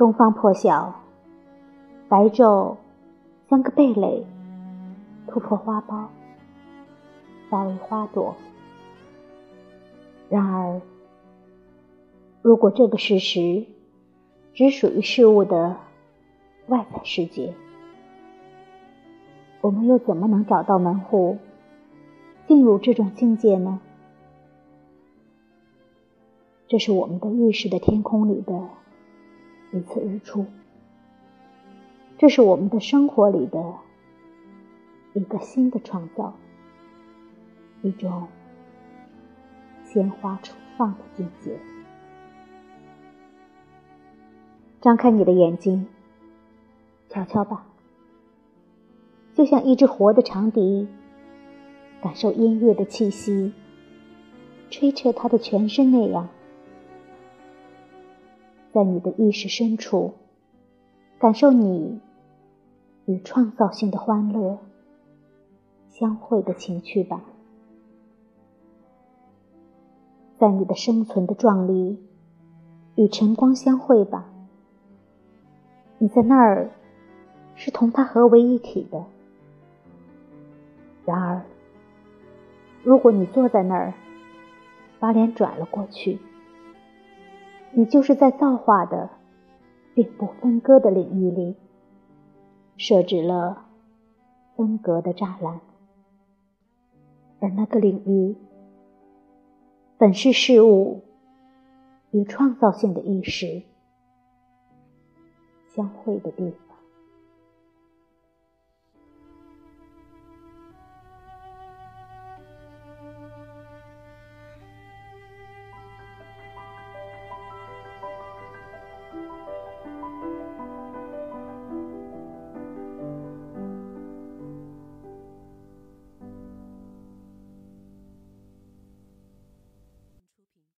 东方破晓，白昼像个蓓蕾，突破花苞，化为花朵。然而，如果这个事实只属于事物的外在世界，我们又怎么能找到门户，进入这种境界呢？这是我们的意识的天空里的一次日出，这是我们的生活里的一个新的创造，一种鲜花初放的境界。张开你的眼睛，瞧瞧吧。就像一只活的长笛，感受音乐的气息，吹彻它的全身那样，在你的意识深处，感受你与创造性的欢乐相会的情趣吧，在你的生存的壮丽与晨光相会吧，你在那儿是同它合为一体的。然而，如果你坐在那儿，把脸转了过去，你就是在造化的并不分割的领域里设置了分隔的栅栏，而那个领域本是事物与创造性的意识相会的地方。